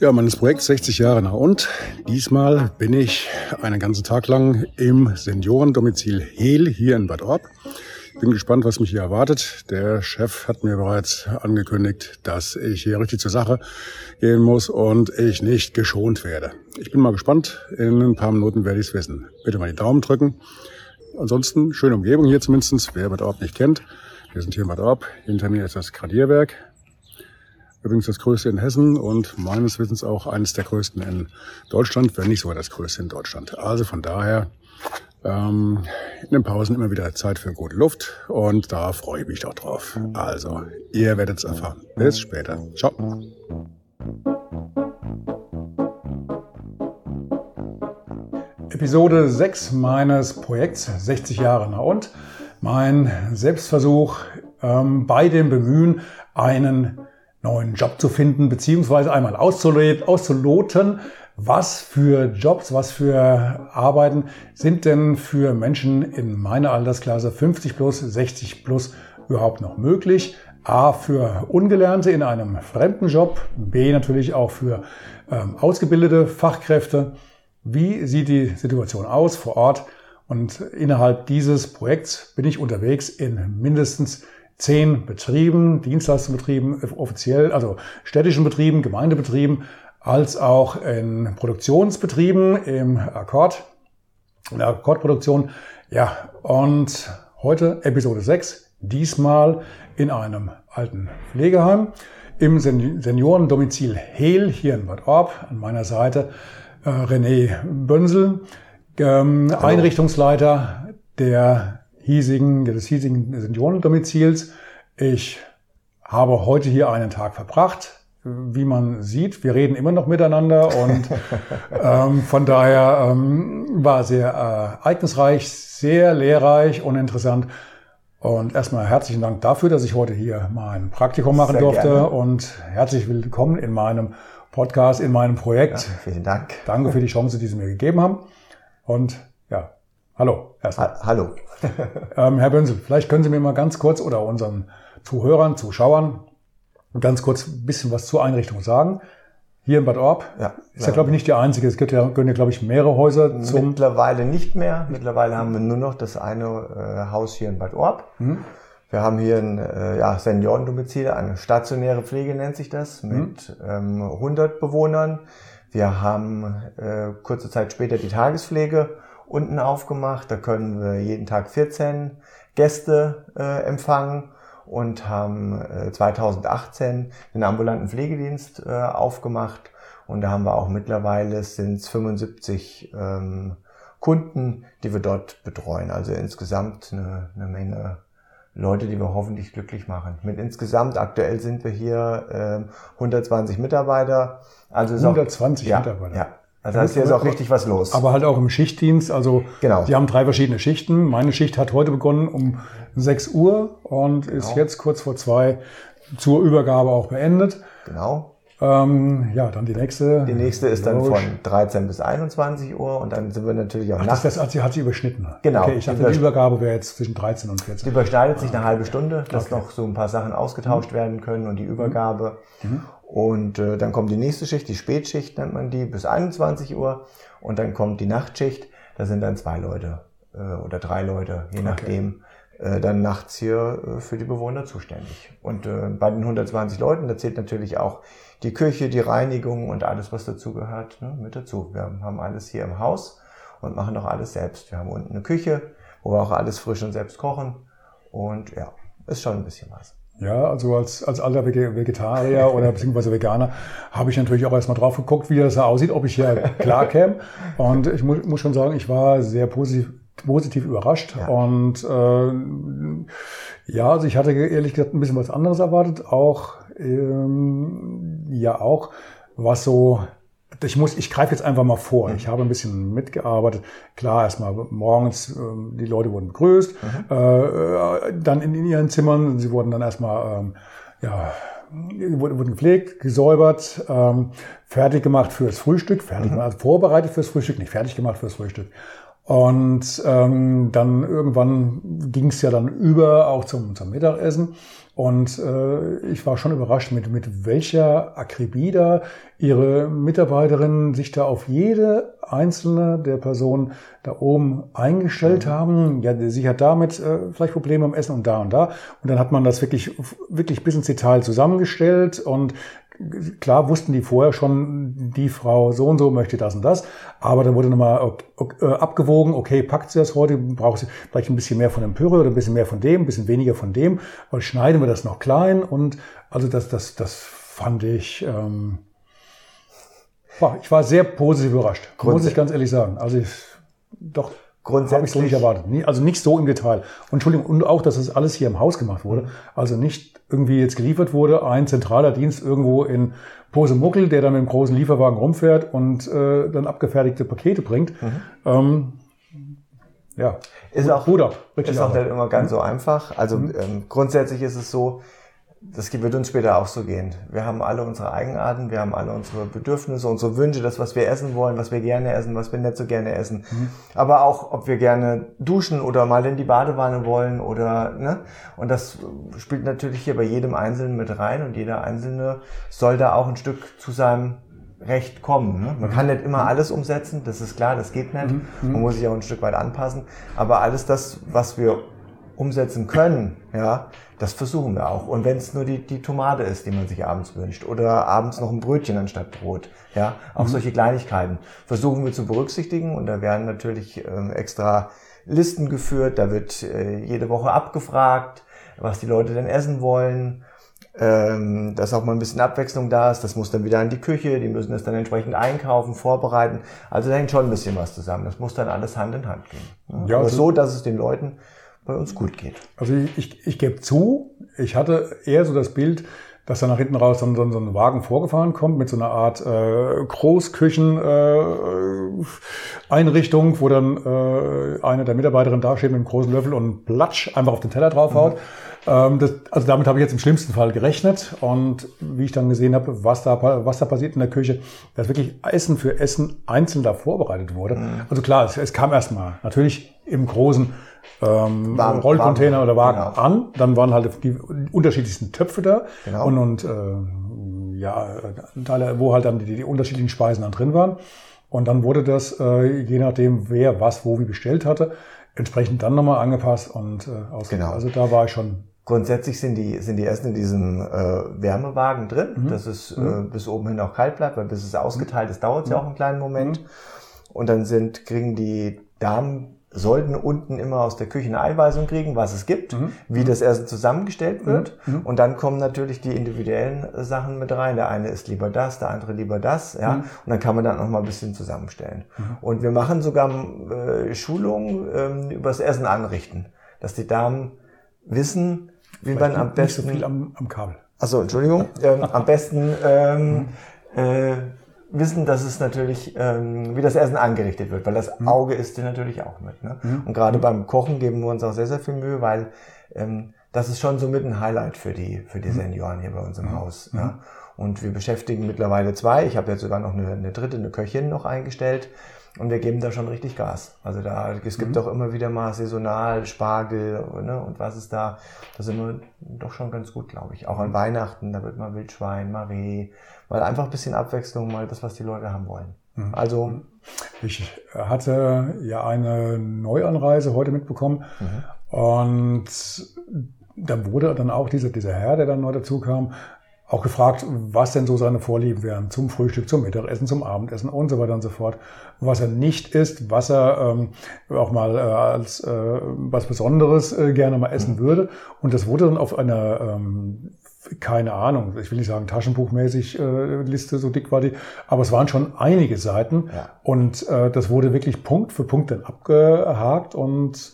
ja, meines Projekts 60 Jahre nach und. Diesmal bin ich einen ganzen Tag lang im Seniorendomizil Hehl hier in Bad Orb. Bin gespannt, was mich hier erwartet. Der Chef hat mir bereits angekündigt, dass ich hier richtig zur Sache gehen muss und ich nicht geschont werde. Ich bin mal gespannt. In ein paar Minuten werde ich es wissen. Bitte mal die Daumen drücken. Ansonsten schöne Umgebung hier zumindest. Wer Bad Orb nicht kennt, wir sind hier in Bad Orb. Hinter mir ist das Gradierwerk. Übrigens das größte in Hessen und meines Wissens auch eines der größten in Deutschland, wenn nicht sogar das größte in Deutschland. Also von daher ähm, in den Pausen immer wieder Zeit für gute Luft und da freue ich mich doch drauf. Also, ihr werdet es erfahren. Bis später. Ciao. Episode 6 meines Projekts 60 Jahre nach und mein Selbstversuch ähm, bei dem Bemühen, einen neuen Job zu finden, beziehungsweise einmal auszuloten, was für Jobs, was für Arbeiten sind denn für Menschen in meiner Altersklasse 50 plus, 60 plus überhaupt noch möglich? A, für Ungelernte in einem fremden Job, B, natürlich auch für ähm, ausgebildete Fachkräfte. Wie sieht die Situation aus vor Ort? Und innerhalb dieses Projekts bin ich unterwegs in mindestens zehn Betrieben, Dienstleistungsbetrieben, offiziell, also städtischen Betrieben, Gemeindebetrieben, als auch in Produktionsbetrieben im Akkord, in der Akkordproduktion. Ja, und heute Episode 6, diesmal in einem alten Pflegeheim im Seniorendomizil Hehl hier in Bad Orb. An meiner Seite äh, René Bönsel, ähm, Einrichtungsleiter der hiesigen, des hiesigen Seniorendomizils. Ich habe heute hier einen Tag verbracht. Wie man sieht, wir reden immer noch miteinander und ähm, von daher ähm, war sehr äh, ereignisreich, sehr lehrreich und interessant. Und erstmal herzlichen Dank dafür, dass ich heute hier mein Praktikum machen sehr durfte gerne. und herzlich willkommen in meinem Podcast, in meinem Projekt. Ja, vielen Dank. Danke für die Chance, die Sie mir gegeben haben. Und hallo. Erstmal. Ha hallo. ähm, Herr Bönsel, vielleicht können Sie mir mal ganz kurz oder unseren Zuhörern, Zuschauern ganz kurz ein bisschen was zur Einrichtung sagen. Hier in Bad Orb ja, ist ja, glaube ich, nicht die einzige. Es gibt ja, gehören ja, glaube ich, mehrere Häuser zum. Mittlerweile nicht mehr. Mittlerweile haben wir nur noch das eine äh, Haus hier in Bad Orb. Mhm. Wir haben hier ein äh, ja, Seniorendomizil, eine stationäre Pflege nennt sich das, mit mhm. ähm, 100 Bewohnern. Wir haben äh, kurze Zeit später die Tagespflege unten aufgemacht. Da können wir jeden Tag 14 Gäste äh, empfangen und haben äh, 2018 den ambulanten Pflegedienst äh, aufgemacht. Und da haben wir auch mittlerweile sind 75 ähm, Kunden, die wir dort betreuen. Also insgesamt eine, eine Menge Leute, die wir hoffentlich glücklich machen. Mit insgesamt aktuell sind wir hier äh, 120 Mitarbeiter. Also 120 auch, ja, Mitarbeiter. Ja, also da ist jetzt auch richtig was los. Aber halt auch im Schichtdienst. Also genau. die haben drei verschiedene Schichten. Meine Schicht hat heute begonnen um 6 Uhr und ist genau. jetzt kurz vor zwei zur Übergabe auch beendet. Genau. Ähm, ja, dann die nächste. Die nächste ist dann von 13 bis 21 Uhr und dann sind wir natürlich auch Ach, nachts. Das, das hat sie, hat sie überschnitten. Genau. Okay, ich dachte, die, die Übergabe wäre jetzt zwischen 13 und 14. Die überschneidet sich eine halbe Stunde, dass okay. noch so ein paar Sachen ausgetauscht mhm. werden können und die Übergabe. Mhm. Und äh, dann kommt die nächste Schicht, die Spätschicht nennt man die, bis 21 Uhr. Und dann kommt die Nachtschicht, da sind dann zwei Leute äh, oder drei Leute, je nachdem, okay. äh, dann nachts hier äh, für die Bewohner zuständig. Und äh, bei den 120 Leuten, da zählt natürlich auch die Küche, die Reinigung und alles, was dazugehört, ne, mit dazu. Wir haben alles hier im Haus und machen auch alles selbst. Wir haben unten eine Küche, wo wir auch alles frisch und selbst kochen. Und ja, ist schon ein bisschen was. Ja, also als, als alter Vegetarier oder beziehungsweise Veganer habe ich natürlich auch erstmal drauf geguckt, wie das da aussieht, ob ich hier klar käme. Und ich muss, muss schon sagen, ich war sehr positiv, positiv überrascht. Ja. Und äh, ja, also ich hatte ehrlich gesagt ein bisschen was anderes erwartet. Auch ähm, ja auch, was so ich muss, ich greife jetzt einfach mal vor. Ich habe ein bisschen mitgearbeitet. Klar, erstmal morgens, äh, die Leute wurden begrüßt, mhm. äh, dann in, in, ihren Zimmern, sie wurden dann erstmal, ähm, ja, wurden, wurden gepflegt, gesäubert, ähm, fertig gemacht fürs Frühstück, fertig, mhm. also vorbereitet fürs Frühstück, nicht fertig gemacht fürs Frühstück. Und ähm, dann irgendwann ging es ja dann über auch zum, zum Mittagessen. Und äh, ich war schon überrascht, mit, mit welcher Akribie da ihre Mitarbeiterinnen sich da auf jede einzelne der Personen da oben eingestellt mhm. haben. Ja, sie hat damit äh, vielleicht Probleme am Essen und da und da. Und dann hat man das wirklich, wirklich bis ins Detail zusammengestellt und klar wussten die vorher schon, die Frau so und so möchte das und das, aber dann wurde nochmal äh, abgewogen, okay, packt sie das heute, braucht sie vielleicht ein bisschen mehr von dem Püree oder ein bisschen mehr von dem, ein bisschen weniger von dem, weil schneiden wir das noch klein und also das, das, das fand ich, ähm, ich war sehr positiv überrascht, muss ich ganz ehrlich sagen. Also ich, doch, Grundsätzlich. Habe ich so nicht erwartet. Also nicht so im Detail. Und Entschuldigung, und auch, dass das alles hier im Haus gemacht wurde. Also nicht irgendwie jetzt geliefert wurde, ein zentraler Dienst irgendwo in Posemuckel, der dann mit einem großen Lieferwagen rumfährt und äh, dann abgefertigte Pakete bringt. Mhm. Ähm, ja. Ist auch, ab, ist auch nicht immer ganz mhm. so einfach. Also mhm. ähm, grundsätzlich ist es so, das wird uns später auch so gehen. Wir haben alle unsere Eigenarten, wir haben alle unsere Bedürfnisse, unsere Wünsche, das, was wir essen wollen, was wir gerne essen, was wir nicht so gerne essen. Mhm. Aber auch, ob wir gerne duschen oder mal in die Badewanne wollen oder, ne? Und das spielt natürlich hier bei jedem Einzelnen mit rein und jeder Einzelne soll da auch ein Stück zu seinem Recht kommen. Ne? Man kann nicht immer mhm. alles umsetzen, das ist klar, das geht nicht. Mhm. Man muss sich auch ein Stück weit anpassen. Aber alles das, was wir umsetzen können, ja, das versuchen wir auch. Und wenn es nur die, die Tomate ist, die man sich abends wünscht, oder abends noch ein Brötchen anstatt Brot, ja, auch mhm. solche Kleinigkeiten versuchen wir zu berücksichtigen. Und da werden natürlich ähm, extra Listen geführt, da wird äh, jede Woche abgefragt, was die Leute denn essen wollen. Ähm, dass auch mal ein bisschen Abwechslung da ist. Das muss dann wieder in die Küche, die müssen das dann entsprechend einkaufen, vorbereiten. Also da hängt schon ein bisschen was zusammen. Das muss dann alles Hand in Hand gehen. Ja, Aber also so, dass es den Leuten bei uns gut geht. Also ich, ich, ich gebe zu, ich hatte eher so das Bild, dass da nach hinten raus dann so, so ein Wagen vorgefahren kommt mit so einer Art äh, Großküchen-Einrichtung, äh, wo dann äh, eine der Mitarbeiterinnen da steht mit einem großen Löffel und Platsch einfach auf den Teller draufhaut. Mhm. Ähm, das, also damit habe ich jetzt im schlimmsten Fall gerechnet. Und wie ich dann gesehen habe, was da, was da passiert in der Küche, dass wirklich Essen für Essen einzeln da vorbereitet wurde. Mhm. Also klar, es, es kam erstmal natürlich im großen ähm, warm, Rollcontainer warm, oder Wagen genau. an. Dann waren halt die unterschiedlichsten Töpfe da genau. und, und äh, ja, Teile, wo halt dann die, die, unterschiedlichen Speisen dann drin waren. Und dann wurde das, äh, je nachdem, wer was wo wie bestellt hatte, entsprechend dann nochmal angepasst und äh, aus. Genau. Also da war ich schon. Grundsätzlich sind die, sind die Essen in diesem äh, Wärmewagen drin, mhm. dass es äh, mhm. bis oben hin auch kalt bleibt, weil bis es ausgeteilt ist, dauert es mhm. ja auch einen kleinen Moment. Mhm. Und dann sind, kriegen die Damen sollten unten immer aus der Küche eine Einweisung kriegen, was es gibt, mhm. wie das Essen zusammengestellt wird. Mhm. mhm. Und dann kommen natürlich die individuellen Sachen mit rein. Der eine isst lieber das, der andere lieber das. Ja? Mhm. Und dann kann man dann noch mal ein bisschen zusammenstellen. Mhm. Und wir machen sogar äh, Schulungen ähm, über das Essen anrichten, dass die Damen wissen, wie Vielleicht man am besten... Nicht so viel am, am Kabel. Also Entschuldigung. Ähm, am besten... Ähm, mhm. äh, wissen, dass es natürlich, ähm, wie das Essen angerichtet wird, weil das mhm. Auge isst dir natürlich auch mit. Ne? Mhm. Und gerade beim Kochen geben wir uns auch sehr, sehr viel Mühe, weil ähm, das ist schon so mit ein Highlight für die, für die mhm. Senioren hier bei uns im mhm. Haus. Mhm. Und wir beschäftigen mittlerweile zwei. Ich habe jetzt sogar noch eine, eine dritte, eine Köchin noch eingestellt. Und wir geben da schon richtig Gas. Also da, es gibt mhm. auch immer wieder mal saisonal Spargel ne, und was ist da. Da sind wir doch schon ganz gut, glaube ich. Auch an Weihnachten, da wird mal Wildschwein, mal Reh, weil einfach ein bisschen Abwechslung, mal das, was die Leute haben wollen. Mhm. Also. Ich hatte ja eine Neuanreise heute mitbekommen mhm. und da wurde dann auch dieser, dieser Herr, der dann neu dazu kam, auch gefragt, was denn so seine Vorlieben wären zum Frühstück, zum Mittagessen, zum Abendessen und so weiter und so fort. Was er nicht isst, was er ähm, auch mal äh, als äh, was Besonderes äh, gerne mal essen mhm. würde. Und das wurde dann auf einer, ähm, keine Ahnung, ich will nicht sagen taschenbuchmäßig äh, Liste, so dick war die, aber es waren schon einige Seiten. Ja. Und äh, das wurde wirklich Punkt für Punkt dann abgehakt. Und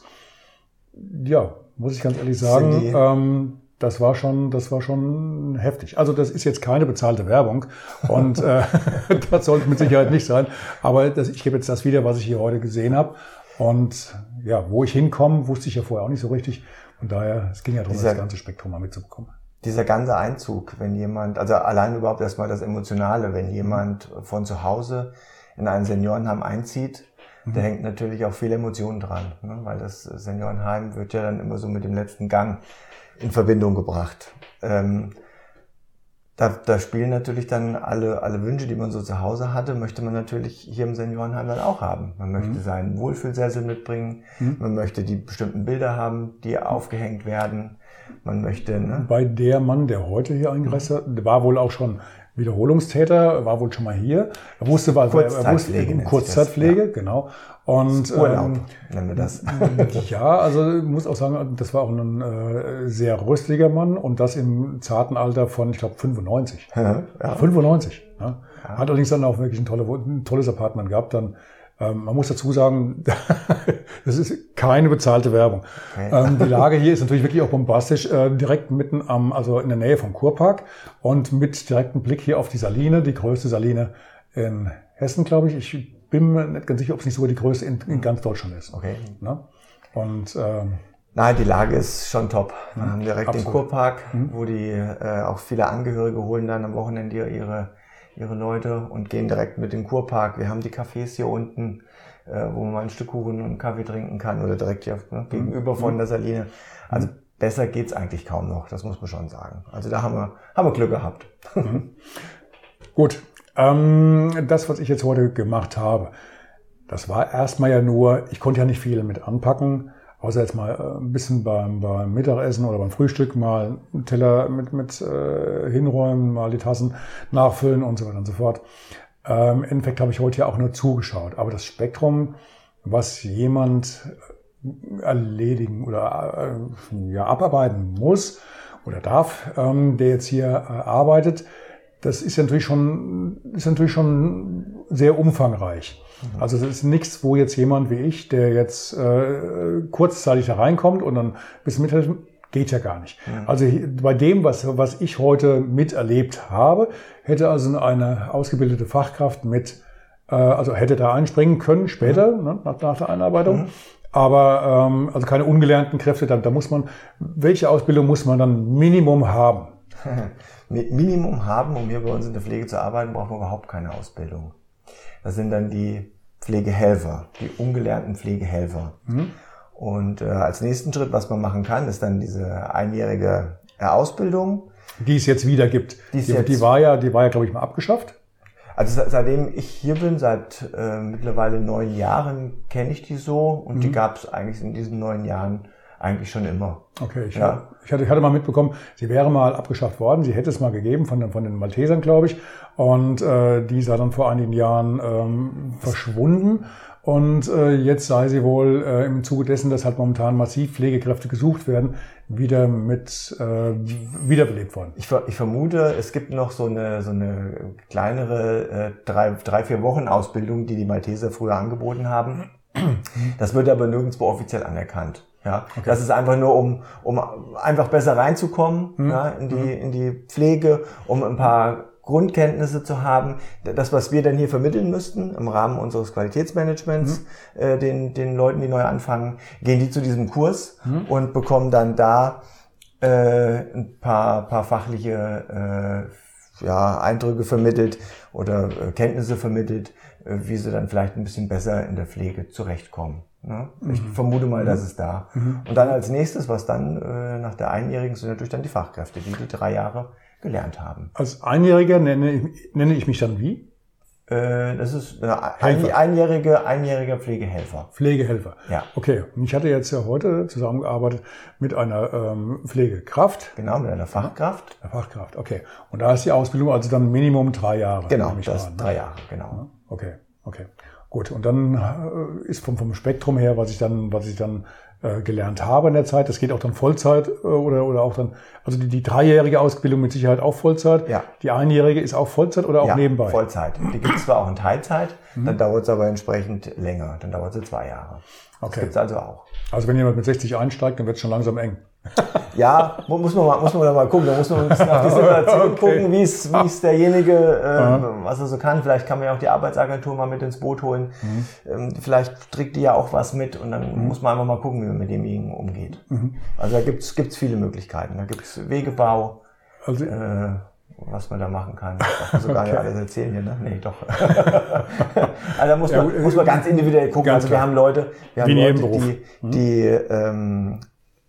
ja, muss ich ganz ehrlich sagen, ähm, das war schon, das war schon heftig. Also das ist jetzt keine bezahlte Werbung und äh, das sollte mit Sicherheit nicht sein. Aber das, ich gebe jetzt das wieder, was ich hier heute gesehen habe. Und ja, wo ich hinkomme, wusste ich ja vorher auch nicht so richtig. Von daher, es ging ja darum, Dieser- das ganze Spektrum mal mitzubekommen. Dieser ganze Einzug, wenn jemand, also allein überhaupt erstmal das Emotionale, wenn jemand von zu Hause in ein Seniorenheim einzieht, da hängt natürlich auch viel Emotion dran, ne? weil das Seniorenheim wird ja dann immer so mit dem letzten Gang in Verbindung gebracht. Ähm, da, da spielen natürlich dann alle, alle Wünsche, die man so zu Hause hatte, möchte man natürlich hier im Seniorenheim dann auch haben. Man möchte seinen Wohlfühlsessel mitbringen, man möchte die bestimmten Bilder haben, die aufgehängt werden, man möchte, ne? Bei der Mann, der heute hier eingereist hat, war wohl auch schon Wiederholungstäter, war wohl schon mal hier. Er wusste, weil er wusste, Kurzzeitpflege sich Kurzzeitpflege, genau. Und Urlaub, ähm, nennen wir das. Ja, also muss auch sagen, das war auch ein äh, sehr rüstiger Mann und das im zarten Alter von, ich glaube, 95. ja. 95. Ne? Hat allerdings dann auch wirklich ein, tolle, ein tolles Apartment gehabt. Dann, man muss dazu sagen, das ist keine bezahlte Werbung. Okay. Ähm, die Lage hier ist natürlich wirklich auch bombastisch, äh, direkt mitten am, also in der Nähe vom Kurpark und mit direktem Blick hier auf die Saline, die größte Saline in Hessen, glaube ich. Ich bin mir nicht ganz sicher, ob es nicht sogar die größte in, in ganz Deutschland ist. Okay. Ne? Und ähm, Nein, die Lage ist schon top. Wir haben direkt den absolut. Kurpark, wo die äh, auch viele Angehörige holen dann am Wochenende ihre, ihre Leute und gehen direkt mit dem Kurpark. Wir haben die Cafés hier unten, äh, wo man ein Stück Kuchen und Kaffee trinken kann oder direkt hier ne, gegenüber von der Saline. Also besser geht's eigentlich kaum noch, das muss man schon sagen. Also da haben wir, haben wir Glück gehabt. Gut, ähm, das, was ich jetzt heute gemacht habe, das war erstmal ja nur, ich konnte ja nicht viel mit anpacken, außer jetzt mal äh, ein bisschen beim, beim Mittagessen oder beim Frühstück mal einen Teller mit, mit äh, hinräumen, mal die Tassen nachfüllen und so weiter und so fort. Ähm, Im Endeffekt habe ich heute ja auch nur zugeschaut, aber das Spektrum, was jemand erledigen oder äh, ja, abarbeiten muss oder darf, ähm, der jetzt hier äh, arbeitet, das ist natürlich schon, ist natürlich schon sehr umfangreich. Also das ist nichts, wo jetzt jemand wie ich, der jetzt äh, kurzzeitig da reinkommt und dann bis mithelfen, geht ja gar nicht. Also hier- bei dem, was, was ich heute miterlebt habe, hätte also eine ausgebildete Fachkraft mit, äh, also hätte da einspringen können später, ne, nach, nach der Einarbeitung. Aber ähm, also keine ungelernten Kräfte, da, da muss man, welche Ausbildung muss man dann Minimum haben? Mi- Minimum haben, um hier bei uns in der Pflege zu arbeiten, braucht man überhaupt keine Ausbildung. Das sind dann die Pflegehelfer, die ungelernten Pflegehelfer. Und äh, als nächsten Schritt, was man machen kann, ist dann diese einjährige äh, Ausbildung. die es jetzt wieder gibt. Die Die, es die, jetzt- war ja, die war ja, glaube ich, mal abgeschafft. Also se- seitdem ich hier bin, seit äh, mittlerweile neun Jahren, kenne ich die so und die gab es eigentlich in diesen neun Jahren eigentlich schon immer. Okay, ich, Ja. ich, hatte, ich hatte mal mitbekommen, sie wäre mal abgeschafft worden. Sie hätte es mal gegeben von, den- von den Maltesern, glaube ich. Und äh, die sei dann vor einigen Jahren ähm, verschwunden. Und äh, jetzt sei sie wohl äh, im Zuge dessen, dass halt momentan massiv Pflegekräfte gesucht werden, wieder mit äh, wiederbelebt worden. Ich, ver ich vermute, es gibt noch so eine, so eine kleinere äh, drei, drei, vier Wochen Ausbildung, die die Malteser früher angeboten haben. Das wird aber nirgendwo offiziell anerkannt. Ja, das ist einfach nur, um, um einfach besser reinzukommen ja, in, die, in die Pflege, um ein paar Grundkenntnisse zu haben. Das, was wir dann hier vermitteln müssten im Rahmen unseres Qualitätsmanagements, äh, den, den Leuten, die neu anfangen, gehen die zu diesem Kurs und bekommen dann da äh, ein paar, paar fachliche äh, ja, Eindrücke vermittelt oder äh, Kenntnisse vermittelt, äh, wie sie dann vielleicht ein bisschen besser in der Pflege zurechtkommen. Ne? Ich vermute mal, dass es da. Und dann als nächstes, was dann äh, nach der Einjährigen sind natürlich dann die Fachkräfte, die die drei Jahre gelernt haben. Als Einjähriger nenne, ich- nenne ich mich dann wie? Äh, das ist eine ein, einjährige, einjähriger Pflegehelfer. Pflegehelfer. Ja. Okay, und ich hatte jetzt ja heute zusammengearbeitet mit einer ähm, Pflegekraft, Genau, mit einer Fachkraft. einer Fachkraft. Okay, und da ist die Ausbildung also dann Minimum drei Jahre. Genau, das an, ne? drei Jahre, genau. Okay, okay. Gut. Und dann äh, ist vom, vom Spektrum her, was ich dann, was ich dann äh, gelernt habe in der Zeit, das geht auch dann Vollzeit äh, oder, oder auch dann, also die, die dreijährige Ausbildung mit Sicherheit auch Vollzeit. Ja. Die einjährige ist auch Vollzeit oder auch ja, nebenbei? Mhm. Vollzeit. Die gibt es zwar auch in Teilzeit, dann dauert es aber entsprechend länger. Dann dauert sie zwei Jahre. Das Okay. gibt es also auch. Also wenn jemand mit 60 einsteigt, dann wird es schon langsam eng. Ja, muss man, mal, muss man da mal gucken. Da muss man ein bisschen auf die Situation okay. gucken, wie es, wie es derjenige, äh, was er so kann. Vielleicht kann man ja auch die Arbeitsagentur mal mit ins Boot holen. Mhm. Ähm, vielleicht trägt die ja auch was mit und dann mhm. muss man einfach mal gucken, wie man mit demjenigen umgeht. Mhm. Also da gibt's gibt's viele Möglichkeiten. Da gibt's Wegebau. Also, äh, was man da machen kann. Ich darf so gar okay. nicht alles erzählen hier, ne? Nee, doch. also da muss man, ja, muss man ganz individuell gucken. Ganz also wir haben Leute, wir haben Leute, die, mhm. die ähm,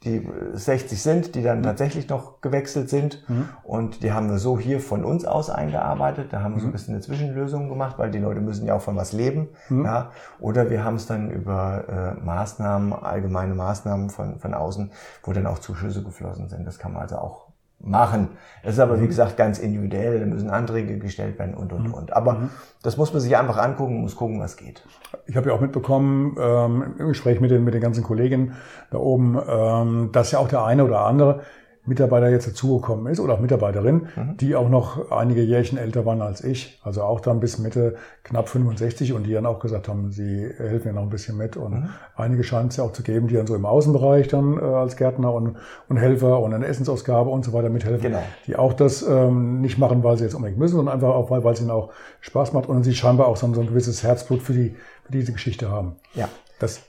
die 60 sind, die dann mhm. tatsächlich noch gewechselt sind. Mhm. Und die haben wir so hier von uns aus eingearbeitet. Da haben wir so ein mhm. bisschen eine Zwischenlösung gemacht, weil die Leute müssen ja auch von was leben. Mhm. Ja. Oder wir haben es dann über äh, Maßnahmen, allgemeine Maßnahmen von, von außen, wo dann auch Zuschüsse geflossen sind. Das kann man also auch machen. Es ist aber, wie mhm. gesagt, ganz individuell. Da müssen Anträge gestellt werden und, und, und. Aber das muss man sich einfach angucken, muss gucken, was geht. Ich habe ja auch mitbekommen, ähm, im Gespräch mit den, mit den ganzen Kollegen da oben, ähm, dass ja auch der eine oder andere Mitarbeiter jetzt dazugekommen ist oder auch Mitarbeiterin, mhm. die auch noch einige Jährchen älter waren als ich, also auch dann bis Mitte knapp 65 und die dann auch gesagt haben, sie helfen mir noch ein bisschen mit und mhm. einige scheint es ja auch zu geben, die dann so im Außenbereich dann äh, als Gärtner und, und Helfer und eine Essensausgabe und so weiter mithelfen, genau. die auch das ähm, nicht machen, weil sie jetzt unbedingt müssen, sondern einfach auch, weil, weil es ihnen auch Spaß macht und sie scheinbar auch so, so ein gewisses Herzblut für die für diese Geschichte haben. Ja. Das?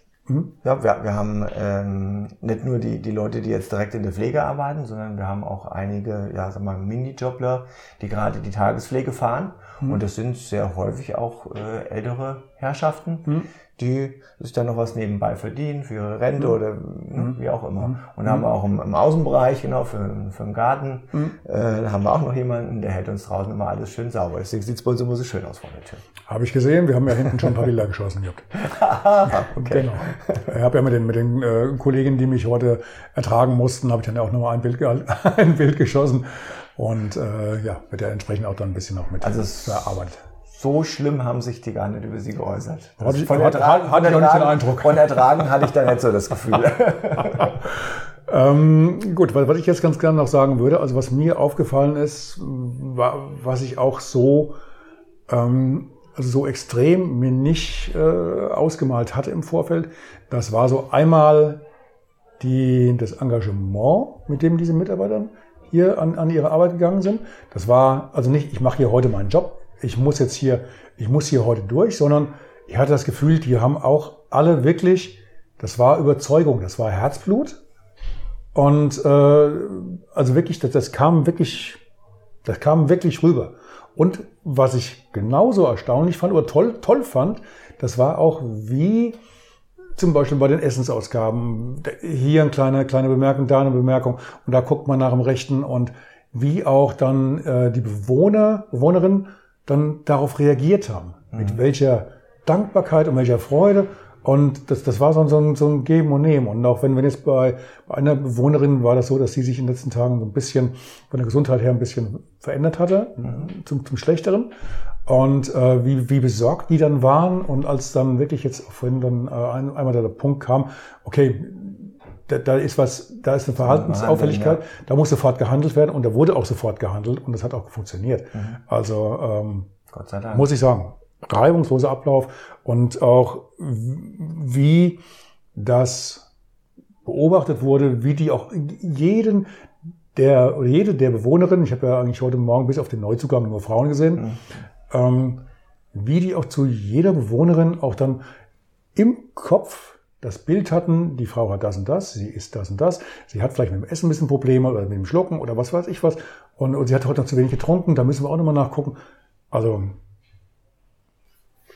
Ja, wir, wir haben ähm, nicht nur die, die Leute, die jetzt direkt in der Pflege arbeiten, sondern wir haben auch einige, ja, sag mal, Minijobler, die gerade die Tagespflege fahren. Hm. Und das sind sehr häufig auch äh, ältere Herrschaften, hm die sich dann noch was nebenbei verdienen für ihre Rente mhm. oder mhm. wie auch immer. Mhm. Und dann haben wir auch im, im, Außenbereich, genau, für, für den Garten, mhm. äh, da haben wir auch noch jemanden, der hält uns draußen immer alles schön sauber. Deswegen sieht es bei uns immer so schön aus vor der Tür. Habe ich gesehen, wir haben ja hinten schon ein paar Bilder geschossen gehabt. okay. Genau. Ich habe ja mit den, mit den äh, Kollegen, die mich heute ertragen mussten, habe ich dann auch nochmal ein Bild, ein Bild geschossen. Und äh, ja, wird ja entsprechend auch dann ein bisschen noch mit also es, erarbeitet so schlimm haben sich die gar nicht über sie geäußert. Hatte ich, von Ertragen, hatte ich auch nicht den Eindruck. Von Ertragen hatte ich da nicht so das Gefühl. ähm, gut, was ich jetzt ganz gerne noch sagen würde, also was mir aufgefallen ist, was ich auch so, ähm, also so extrem mir nicht äh, ausgemalt hatte im Vorfeld, das war so einmal die, das Engagement, mit dem diese Mitarbeiter hier an, an ihre Arbeit gegangen sind. Das war also nicht, ich mache hier heute meinen Job, ich muss jetzt hier, ich muss hier heute durch, sondern ich hatte das Gefühl, die haben auch alle wirklich, das war Überzeugung, das war Herzblut. Und äh, also wirklich, das, das kam wirklich, das kam wirklich rüber. Und was ich genauso erstaunlich fand oder toll, toll fand, das war auch wie zum Beispiel bei den Essensausgaben. Hier eine kleine, kleine Bemerkung, da eine Bemerkung und da guckt man nach dem Rechten und wie auch dann äh, die Bewohner, Bewohnerinnen dann darauf reagiert haben. Mhm. Mit welcher Dankbarkeit und welcher Freude. Und das, das war so ein, so, ein, Geben und Nehmen. Und auch wenn, wenn jetzt bei, bei einer Bewohnerin war das so, dass sie sich in den letzten Tagen so ein bisschen von der Gesundheit her ein bisschen verändert hatte, mhm. zum, zum Schlechteren. Und äh, wie, wie besorgt die dann waren. Und als dann wirklich jetzt vorhin dann äh, ein, einmal der Punkt kam, okay, da, da ist was, da ist eine Verhaltensauffälligkeit, ja. da muss sofort gehandelt werden und da wurde auch sofort gehandelt und das hat auch funktioniert. Mhm. Also ähm, Gott sei Dank. muss ich sagen, reibungsloser Ablauf und auch wie das beobachtet wurde, wie die auch jeden der oder jede der Bewohnerinnen, ich habe ja eigentlich heute Morgen bis auf den Neuzugang nur Frauen gesehen, mhm. ähm, wie die auch zu jeder Bewohnerin auch dann im Kopf das Bild hatten, die Frau hat das und das, sie isst das und das, sie hat vielleicht mit dem Essen ein bisschen Probleme oder mit dem Schlucken oder was weiß ich was und, und sie hat heute noch zu wenig getrunken, da müssen wir auch nochmal nachgucken. Also,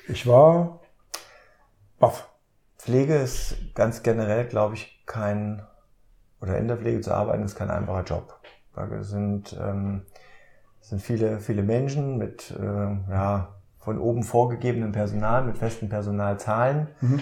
ich war baff. Pflege ist ganz generell, glaube ich, kein, oder in der Pflege zu arbeiten, ist kein einfacher Job. Da sind, ähm, sind viele, viele Menschen mit, äh, ja, von oben vorgegebenem Personal, mit festen Personalzahlen. Mhm.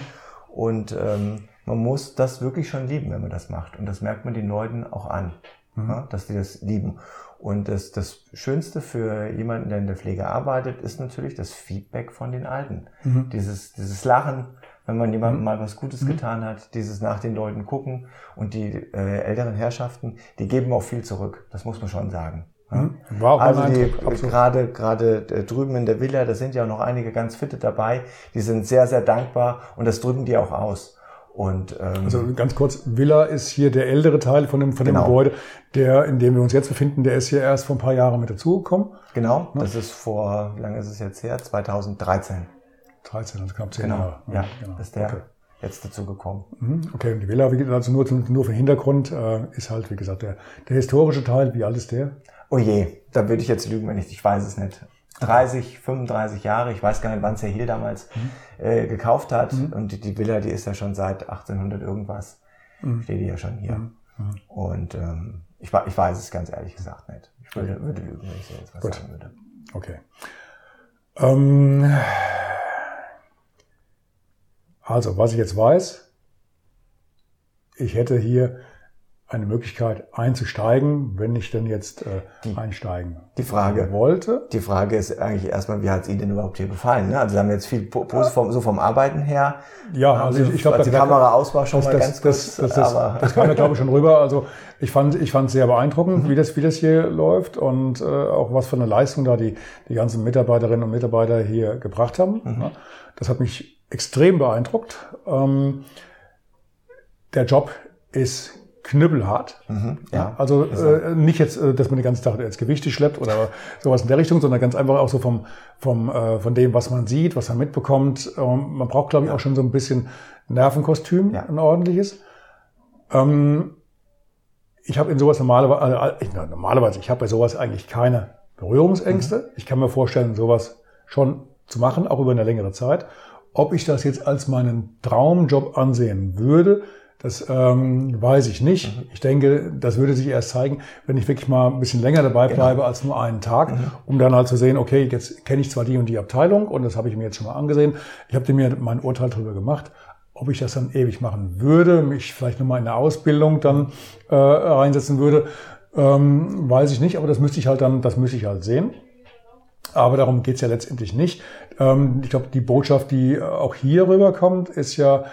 Und ähm, man muss das wirklich schon lieben, wenn man das macht. Und das merkt man den Leuten auch an, mhm. ja, dass die das lieben. Und das, das Schönste für jemanden, der in der Pflege arbeitet, ist natürlich das Feedback von den Alten. Mhm. Dieses, dieses Lachen, wenn man jemandem mhm. mal was Gutes mhm. getan hat, dieses nach den Leuten gucken. Und die äh, älteren Herrschaften, die geben auch viel zurück. Das muss man schon sagen. Hm? Wow, also die, gerade gerade äh, drüben in der Villa, da sind ja auch noch einige ganz fitte dabei, die sind sehr, sehr dankbar und das drücken die auch aus. Und, ähm, also ganz kurz, Villa ist hier der ältere Teil von dem, von dem Genau. Gebäude, der, in dem wir uns jetzt befinden, der ist hier erst vor ein paar Jahren mit dazugekommen. genau, das ist vor, wie lange ist es jetzt her? 2013. 13, also knapp 10 Genau, Jahre. ja, genau. ist der Okay. Jetzt dazu gekommen. Mhm, Okay, und die Villa, wie gesagt, also nur, nur für den Hintergrund, äh, ist halt, wie gesagt, der, der historische Teil. Wie alt ist der? Oh je, da würde ich jetzt lügen, wenn ich, ich weiß es nicht. 30, 35 Jahre, ich weiß gar nicht, wann es Herr Hill damals äh, gekauft hat. Und die, die Villa, die ist ja schon seit 1800 irgendwas, steht die ja schon hier. Und ähm, ich, ich weiß es ganz ehrlich gesagt nicht. Ich würde, würde lügen, wenn ich so jetzt was Gut. sagen würde. Okay. Ähm, also, was ich jetzt weiß, ich hätte hier eine Möglichkeit einzusteigen, wenn ich denn jetzt äh, einsteigen Die Frage. wollte. Die Frage ist eigentlich erstmal, wie hat es Ihnen denn überhaupt hier gefallen? Ne? Also Sie haben jetzt viel po- Pos- vom, so vom Arbeiten her. Ja, also ich, ich glaube, als die Kamera aus war, schon mal ganz kurz. das, das, das, das kam ja, glaube ich, schon rüber. Also ich fand ich fand es sehr beeindruckend, wie, das, wie das hier läuft und äh, auch was für eine Leistung da die, die ganzen Mitarbeiterinnen und Mitarbeiter hier gebracht haben. Ja, das hat mich extrem beeindruckt. Ähm, der Job ist knüppelhart. ja, Also äh, nicht jetzt, äh, dass man den ganzen Tag jetzt Gewichte schleppt oder sowas in der Richtung, sondern ganz einfach auch so vom, vom äh, von dem, was man sieht, was man mitbekommt. Ähm, man braucht, glaube ich, auch schon so ein bisschen Nervenkostüm, Ja. ein ordentliches. Ähm, ich habe in sowas normalerweise, äh, ich, na, normalerweise, ich habe bei sowas eigentlich keine Berührungsängste. Ich kann mir vorstellen, sowas schon zu machen, auch über eine längere Zeit. Ob ich das jetzt als meinen Traumjob ansehen würde, das ähm, weiß ich nicht. Ich denke, das würde sich erst zeigen, wenn ich wirklich mal ein bisschen länger dabei bleibe als nur einen Tag, um dann halt zu sehen, okay, jetzt kenne ich zwar die und die Abteilung und das habe ich mir jetzt schon mal angesehen. Ich habe mir mein Urteil darüber gemacht. Ob ich das dann ewig machen würde, mich vielleicht nochmal in der Ausbildung dann äh, reinsetzen würde, ähm, weiß ich nicht, aber das müsste ich halt dann, das müsste ich halt sehen. Aber darum geht's ja letztendlich nicht. Ähm, ich glaube, die Botschaft, die äh, auch hier rüberkommt, ist ja,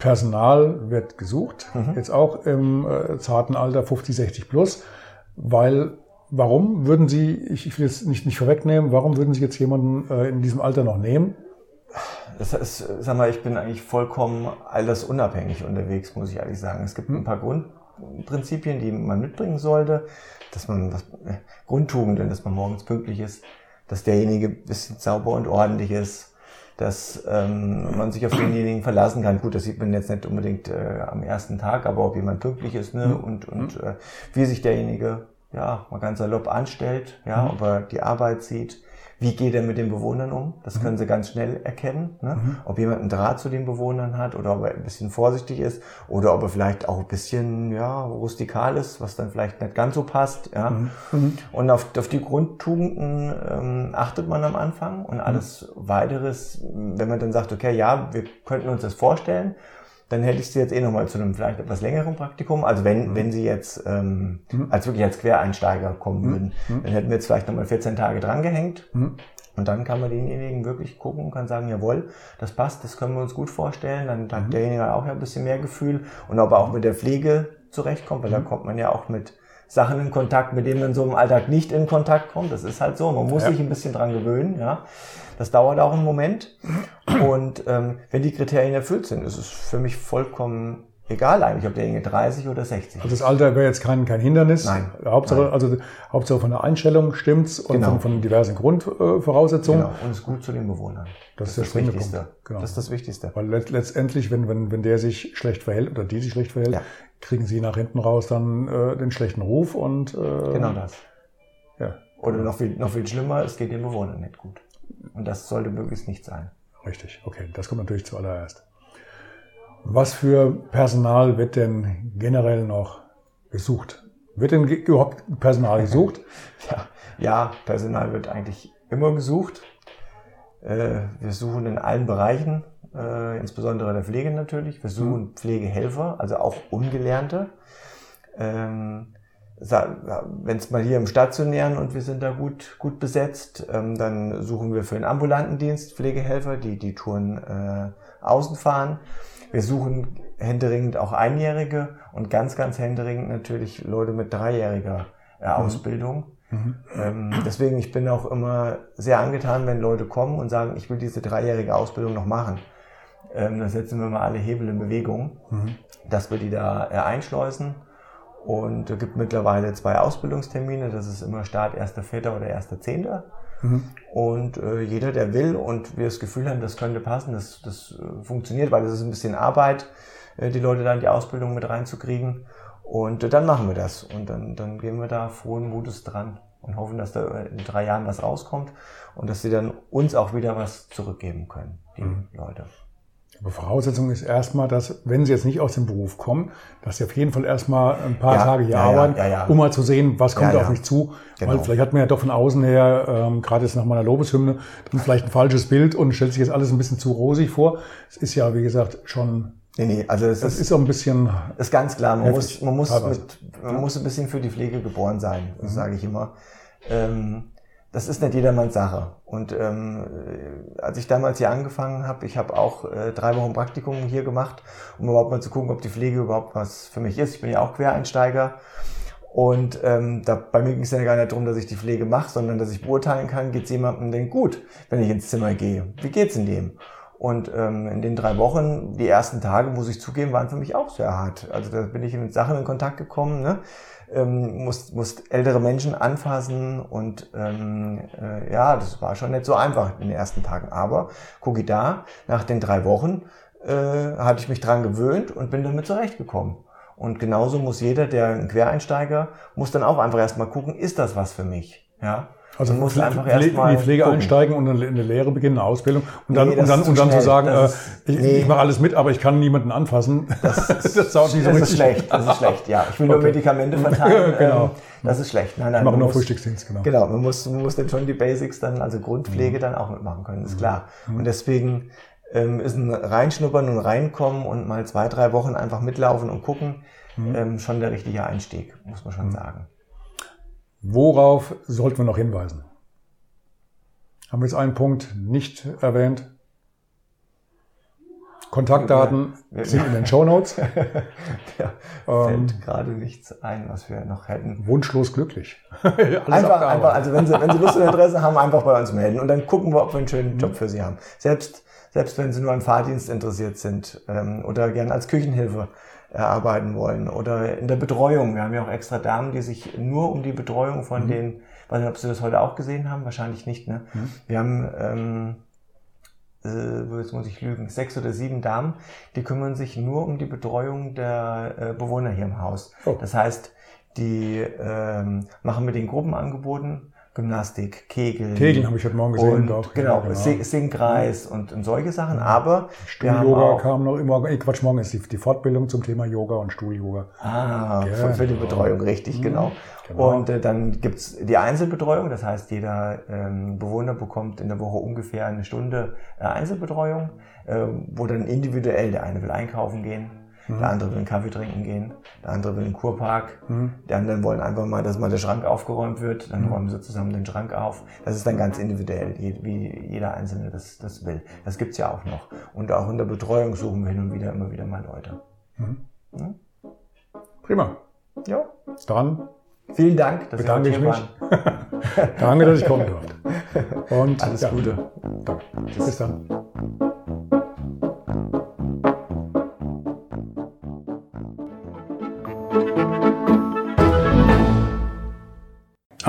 Personal wird gesucht, jetzt auch im äh, zarten Alter 50, 60 plus, weil warum würden Sie, ich, ich will jetzt nicht, nicht vorwegnehmen, warum würden Sie jetzt jemanden äh, in diesem Alter noch nehmen? Das ist, sag mal, ich bin eigentlich vollkommen altersunabhängig unterwegs, muss ich ehrlich sagen. Es gibt ein paar Grundprinzipien, die man mitbringen sollte, dass man was, äh, Grundtugenden, dass man morgens pünktlich ist, dass derjenige ein bisschen sauber und ordentlich ist, dass ähm, man sich auf denjenigen verlassen kann. Gut, das sieht man jetzt nicht unbedingt äh, am ersten Tag, aber ob jemand pünktlich ist ne? und, und äh, wie sich derjenige ja mal ganz salopp anstellt, ja, ob er die Arbeit sieht, wie geht er mit den Bewohnern um? Das können Sie ganz schnell erkennen. Ne? Ob jemand einen Draht zu den Bewohnern hat oder ob er ein bisschen vorsichtig ist oder ob er vielleicht auch ein bisschen ja, rustikal ist, was dann vielleicht nicht ganz so passt. Ja? Und auf, auf die Grundtugenden ähm, achtet man am Anfang und alles weiteres, wenn man dann sagt, okay, ja, wir könnten uns das vorstellen, dann hätte ich sie jetzt eh nochmal zu einem vielleicht etwas längeren Praktikum. Also wenn, wenn sie jetzt ähm, als wirklich als Quereinsteiger kommen würden, dann hätten wir jetzt vielleicht nochmal 14 Tage drangehängt. Und dann kann man denjenigen wirklich gucken und kann sagen, jawohl, das passt, das können wir uns gut vorstellen. Dann hat derjenige auch ja ein bisschen mehr Gefühl. Und ob er auch mit der Pflege zurechtkommt, weil da kommt man ja auch mit Sachen in Kontakt, mit denen man so im Alltag nicht in Kontakt kommt. Das ist halt so. Man muss Ja. sich ein bisschen dran gewöhnen, ja. Das dauert auch einen Moment. Und ähm, wenn die Kriterien erfüllt sind, ist es für mich vollkommen egal eigentlich, ob derjenige 30 oder 60 Also das Alter wäre jetzt kein, kein Hindernis. Nein. Hauptsache, Also Hauptsache von der Einstellung stimmt's und Genau. von, von diversen Grundvoraussetzungen. Genau. Und ist gut zu den Bewohnern. Das ist der springende Punkt. Wichtigste. Genau. Das ist das Wichtigste. Weil let, letztendlich, wenn, wenn, wenn der sich schlecht verhält oder die sich schlecht verhält, Ja. kriegen sie nach hinten raus dann äh, den schlechten Ruf und äh, Genau das. ja, Oder noch viel, noch viel schlimmer, es geht den Bewohnern nicht gut. Und das sollte möglichst nicht sein. richtig. Okay, das kommt natürlich zuallererst. Was für Personal wird denn generell noch gesucht? Wird denn überhaupt Personal gesucht? Ja, ja, Personal wird eigentlich immer gesucht. Äh, wir suchen in allen Bereichen, äh, insbesondere der Pflege natürlich. Wir suchen Pflegehelfer, also auch Ungelernte. Ähm, wenn es mal hier im Stationären und wir sind da gut, gut besetzt, ähm, dann suchen wir für den ambulanten Dienst Pflegehelfer, die die Touren äh, außen fahren. Wir suchen händeringend auch Einjährige und ganz, ganz händeringend natürlich Leute mit dreijähriger äh, Ausbildung. Ähm, deswegen, ich bin auch immer sehr angetan, wenn Leute kommen und sagen, ich will diese dreijährige Ausbildung noch machen. Ähm, da setzen wir mal alle Hebel in Bewegung, mhm. dass wir die da äh, einschleusen. Und es gibt mittlerweile zwei Ausbildungstermine. Das ist immer Start 1.4. oder 1.10. Mhm. Und äh, jeder, der will und wir das Gefühl haben, das könnte passen, das, das äh, funktioniert, weil das ist ein bisschen Arbeit, äh, die Leute da in die Ausbildung mit reinzukriegen. Und äh, dann machen wir das. Und dann, dann gehen wir da frohen Mutes dran und hoffen, dass da in drei Jahren was rauskommt und dass sie dann uns auch wieder was zurückgeben können, die mhm. Leute. Aber Voraussetzung ist erstmal, dass, wenn Sie jetzt nicht aus dem Beruf kommen, dass Sie auf jeden Fall erstmal ein paar ja, Tage hier ja, arbeiten, ja, um mal zu sehen, was kommt auf mich zu. Genau. Weil vielleicht hat man ja doch von außen her, ähm, gerade jetzt nach meiner Lobeshymne, dann vielleicht ein falsches Bild und stellt sich jetzt alles ein bisschen zu rosig vor. Es ist ja, wie gesagt, schon Nee, nee, also es das ist, ist auch ein bisschen. Ist ganz klar, man muss, man muss, mit, man muss ein bisschen für die Pflege geboren sein, mhm. sage ich immer. Ähm, das ist nicht jedermanns Sache. Und ähm, als ich damals hier angefangen habe, ich habe auch äh, drei Wochen Praktikum hier gemacht, um überhaupt mal zu gucken, ob die Pflege überhaupt was für mich ist. Ich bin ja auch Quereinsteiger. Und ähm, da, bei mir ging es ja gar nicht darum, dass ich die Pflege mache, sondern dass ich beurteilen kann, geht es jemandem denn gut, wenn ich ins Zimmer gehe? Wie geht's in dem? Und ähm, in den drei Wochen, die ersten Tage, muss ich zugeben, waren für mich auch sehr hart. Also da bin ich mit Sachen in Kontakt gekommen. Ne? Ähm, musst, musst ältere Menschen anfassen und ähm, äh, ja, das war schon nicht so einfach in den ersten Tagen. Aber gucke da, nach den drei Wochen äh, hatte ich mich dran gewöhnt und bin damit zurechtgekommen. Und genauso muss jeder, der ein Quereinsteiger, muss dann auch einfach erstmal gucken, ist das was für mich? Ja. Also muss einfach erstmal in die Pflege gucken. einsteigen und eine Lehre beginnen, eine Ausbildung und dann, nee, und dann, und dann zu sagen, äh, ich, nee. ich mache alles mit, aber ich kann niemanden anfassen. Das, das, das, das ist schlecht. Das ist schlecht. Ja, ich will okay. nur Medikamente verteilen. genau. Ähm, das ist schlecht. Nein, nein, ich mache nur Frühstücksdienst, genau. Genau, man muss, man muss dann schon die Basics dann, also Grundpflege mhm. dann auch mitmachen können, ist mhm. klar. Mhm. Und deswegen ähm, ist ein Reinschnuppern und Reinkommen und mal zwei, drei Wochen einfach mitlaufen und gucken, mhm. ähm, schon der richtige Einstieg, muss man schon mhm. sagen. Worauf sollten wir noch hinweisen? Haben wir jetzt einen Punkt nicht erwähnt? Kontaktdaten ja, sind in den Show Notes. ja, fällt ähm, gerade nichts ein, was wir noch hätten. Wunschlos glücklich. einfach, einfach, also wenn Sie, wenn Sie Lust und Interesse haben, einfach bei uns melden und dann gucken wir, ob wir einen schönen Job für Sie haben. Selbst, selbst wenn Sie nur an Fahrdienst interessiert sind ähm, oder gerne als Küchenhilfe erarbeiten wollen oder in der Betreuung. Wir haben ja auch extra Damen, die sich nur um die Betreuung von mhm. den, weiß nicht, ob Sie das heute auch gesehen haben, wahrscheinlich nicht, ne? Mhm. Wir haben, ähm, äh, jetzt muss ich lügen, sechs oder sieben Damen, die kümmern sich nur um die Betreuung der äh, Bewohner hier im Haus. Oh. Das heißt, die ähm, machen mit den Gruppenangeboten Gymnastik, Kegeln. Kegeln habe ich heute Morgen gesehen. Und, auch, genau, ja, genau. Singkreis und, und solche Sachen. Aber Stuhl-Yoga kam noch immer, eh, Quatsch, morgen ist die, die Fortbildung zum Thema Yoga und Stuhl-Yoga. Ah, genau. für, für, die Betreuung, richtig, mhm. genau. genau. Und äh, dann gibt's die Einzelbetreuung, das heißt, jeder ähm, Bewohner bekommt in der Woche ungefähr eine Stunde äh, Einzelbetreuung, äh, wo dann individuell, der eine will einkaufen gehen, Mhm. Der andere will einen Kaffee trinken gehen, der andere will einen Kurpark, mhm. die anderen wollen einfach mal, dass mal der Schrank aufgeräumt wird, dann mhm. räumen sie zusammen den Schrank auf. Das ist dann ganz individuell, wie jeder Einzelne das, das will. Das gibt's ja auch noch. Und auch in der Betreuung suchen wir hin und wieder immer wieder mal Leute. Mhm. mhm. Prima. Ja. Dann Vielen Dank, dass bedanke ich mich. Danke, dass ich kommen durfte. Und alles ja. Gute. Danke. Bis dann.